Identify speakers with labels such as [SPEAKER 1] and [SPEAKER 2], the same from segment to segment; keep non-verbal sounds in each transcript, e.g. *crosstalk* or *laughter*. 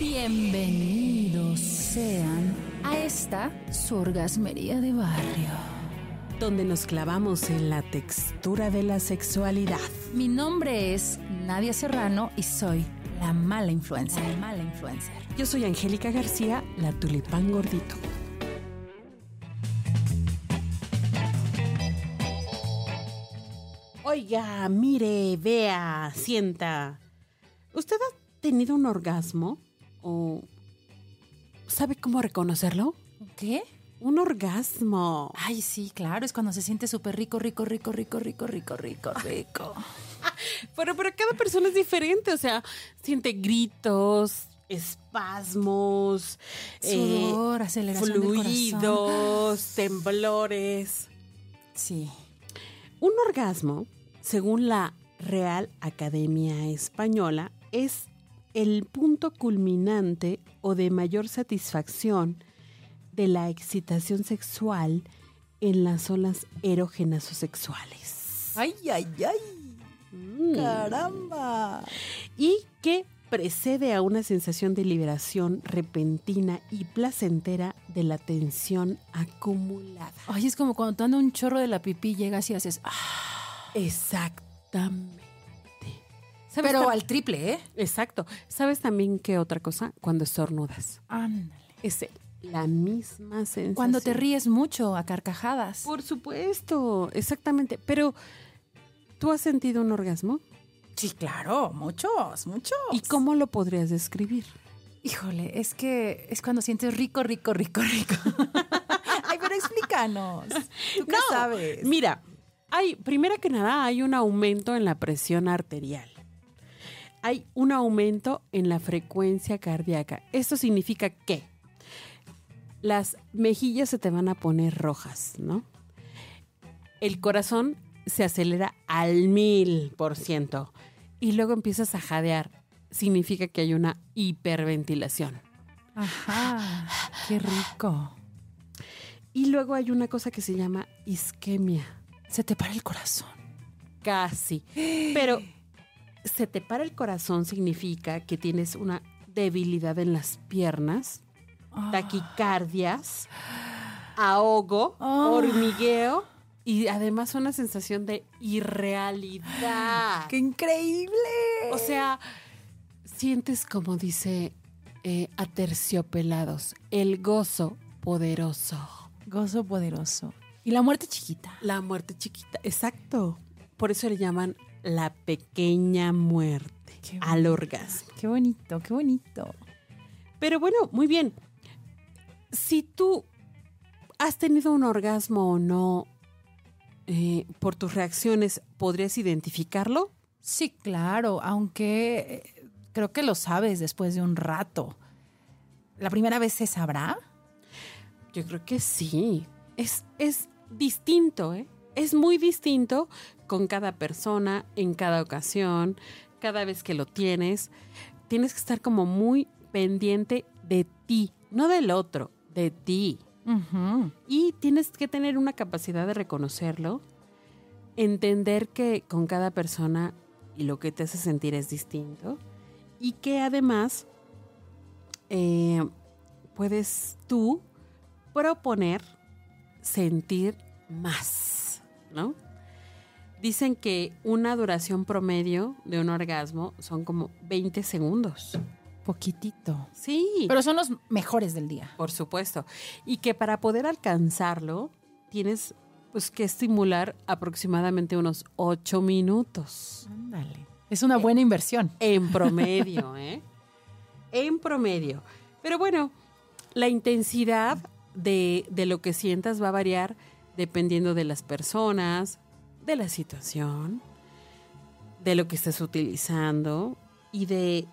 [SPEAKER 1] Bienvenidos sean a esta su orgasmería de barrio.
[SPEAKER 2] donde nos clavamos en la textura de la sexualidad.
[SPEAKER 1] Mi nombre es Nadia Serrano y soy la mala influencer. La mala influencer.
[SPEAKER 2] Yo soy Angélica García, la tulipán gordito. Oiga, mire, vea, sienta. ¿Usted ha tenido un orgasmo? ¿O sabe cómo reconocerlo?
[SPEAKER 1] ¿Qué?
[SPEAKER 2] Un orgasmo.
[SPEAKER 1] Ay, sí, claro, es cuando se siente súper rico, rico, rico, rico, rico, rico, rico, rico. *laughs*
[SPEAKER 2] Pero, pero cada persona es diferente, o sea, siente gritos, espasmos,
[SPEAKER 1] Sudor, aceleración del corazón.
[SPEAKER 2] fluidos, *laughs* temblores.
[SPEAKER 1] Sí.
[SPEAKER 2] Un orgasmo, según la Real Academia Española, es el punto culminante o de mayor satisfacción de la excitación sexual en las zonas erógenas o sexuales.
[SPEAKER 1] Ay, ay, ay.
[SPEAKER 2] Mm.
[SPEAKER 1] Caramba.
[SPEAKER 2] y que precede a una sensación de liberación repentina y placentera de la tensión acumulada.
[SPEAKER 1] Ay, es como cuando te anda un chorro de la pipí, llegas y haces. ah.
[SPEAKER 2] Exactamente. ¿Sabes
[SPEAKER 1] Pero al triple, ¿eh?
[SPEAKER 2] Exacto. ¿Sabes también qué otra cosa? Cuando estornudas.
[SPEAKER 1] Ándale.
[SPEAKER 2] Es la misma sensación.
[SPEAKER 1] Cuando te ríes mucho a carcajadas.
[SPEAKER 2] Por supuesto, exactamente. Pero, ¿tú has sentido un orgasmo?
[SPEAKER 1] Sí, claro, muchos, muchos.
[SPEAKER 2] ¿Y cómo lo podrías describir?
[SPEAKER 1] Híjole, es que es cuando sientes rico, rico, rico, rico. *laughs* Ay, pero explícanos. ¿Tú qué sabes?
[SPEAKER 2] Mira, hay, primero que nada, hay un aumento en la presión arterial. Hay un aumento en la frecuencia cardíaca. Esto significa que las mejillas se te van a poner rojas, ¿no? El corazón se acelera al mil por ciento y luego empiezas a jadear. Significa que hay una hiperventilación.
[SPEAKER 1] Ajá, qué rico.
[SPEAKER 2] Y luego hay una cosa que se llama isquemia.
[SPEAKER 1] Se te para el corazón.
[SPEAKER 2] Casi. *gasps* Pero se te para el corazón significa que tienes una debilidad en las piernas, taquicardias, ahogo,
[SPEAKER 1] Ah.
[SPEAKER 2] hormigueo y además una sensación de irrealidad.
[SPEAKER 1] ¡Qué increíble!
[SPEAKER 2] O sea, sientes como dice eh, aterciopelados, el gozo poderoso.
[SPEAKER 1] Gozo poderoso. Y la muerte chiquita.
[SPEAKER 2] La muerte chiquita, exacto. Por eso le llaman la pequeña muerte
[SPEAKER 1] Qué
[SPEAKER 2] al orgasmo.
[SPEAKER 1] Qué bonito, qué bonito.
[SPEAKER 2] Pero bueno, muy bien. Si tú has tenido un orgasmo o no, eh, por tus reacciones, ¿podrías identificarlo?
[SPEAKER 1] Sí, claro, aunque eh, creo que lo sabes después de un rato. ¿La primera vez se sabrá?
[SPEAKER 2] Yo creo que sí. Es, es distinto, ¿eh? Es muy distinto con cada persona, en cada ocasión, cada vez que lo tienes. Tienes que estar como muy pendiente de ti, no del otro, de ti. Y tienes que tener una capacidad de reconocerlo, entender que con cada persona y lo que te hace sentir es distinto y que además eh, puedes tú proponer sentir más, ¿no? Dicen que una duración promedio de un orgasmo son como 20 segundos.
[SPEAKER 1] Poquitito.
[SPEAKER 2] Sí.
[SPEAKER 1] Pero son los mejores del día.
[SPEAKER 2] Por supuesto. Y que para poder alcanzarlo, tienes pues que estimular aproximadamente unos ocho minutos.
[SPEAKER 1] Ándale. Es una buena inversión.
[SPEAKER 2] En *laughs* promedio, ¿eh? En promedio. Pero bueno, la intensidad de, de lo que sientas va a variar dependiendo de las personas, de la situación, de lo que estés utilizando y de,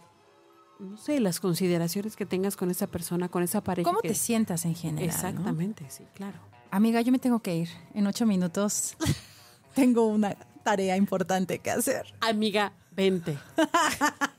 [SPEAKER 2] no sé, las consideraciones que tengas con esa persona, con esa pareja.
[SPEAKER 1] ¿Cómo
[SPEAKER 2] que-
[SPEAKER 1] te sientas en general? no?
[SPEAKER 2] Exactamente, sí, claro.
[SPEAKER 1] Amiga, yo me tengo que ir. En ocho minutos *laughs* tengo una tarea importante que hacer.
[SPEAKER 2] Amiga, vente. *laughs*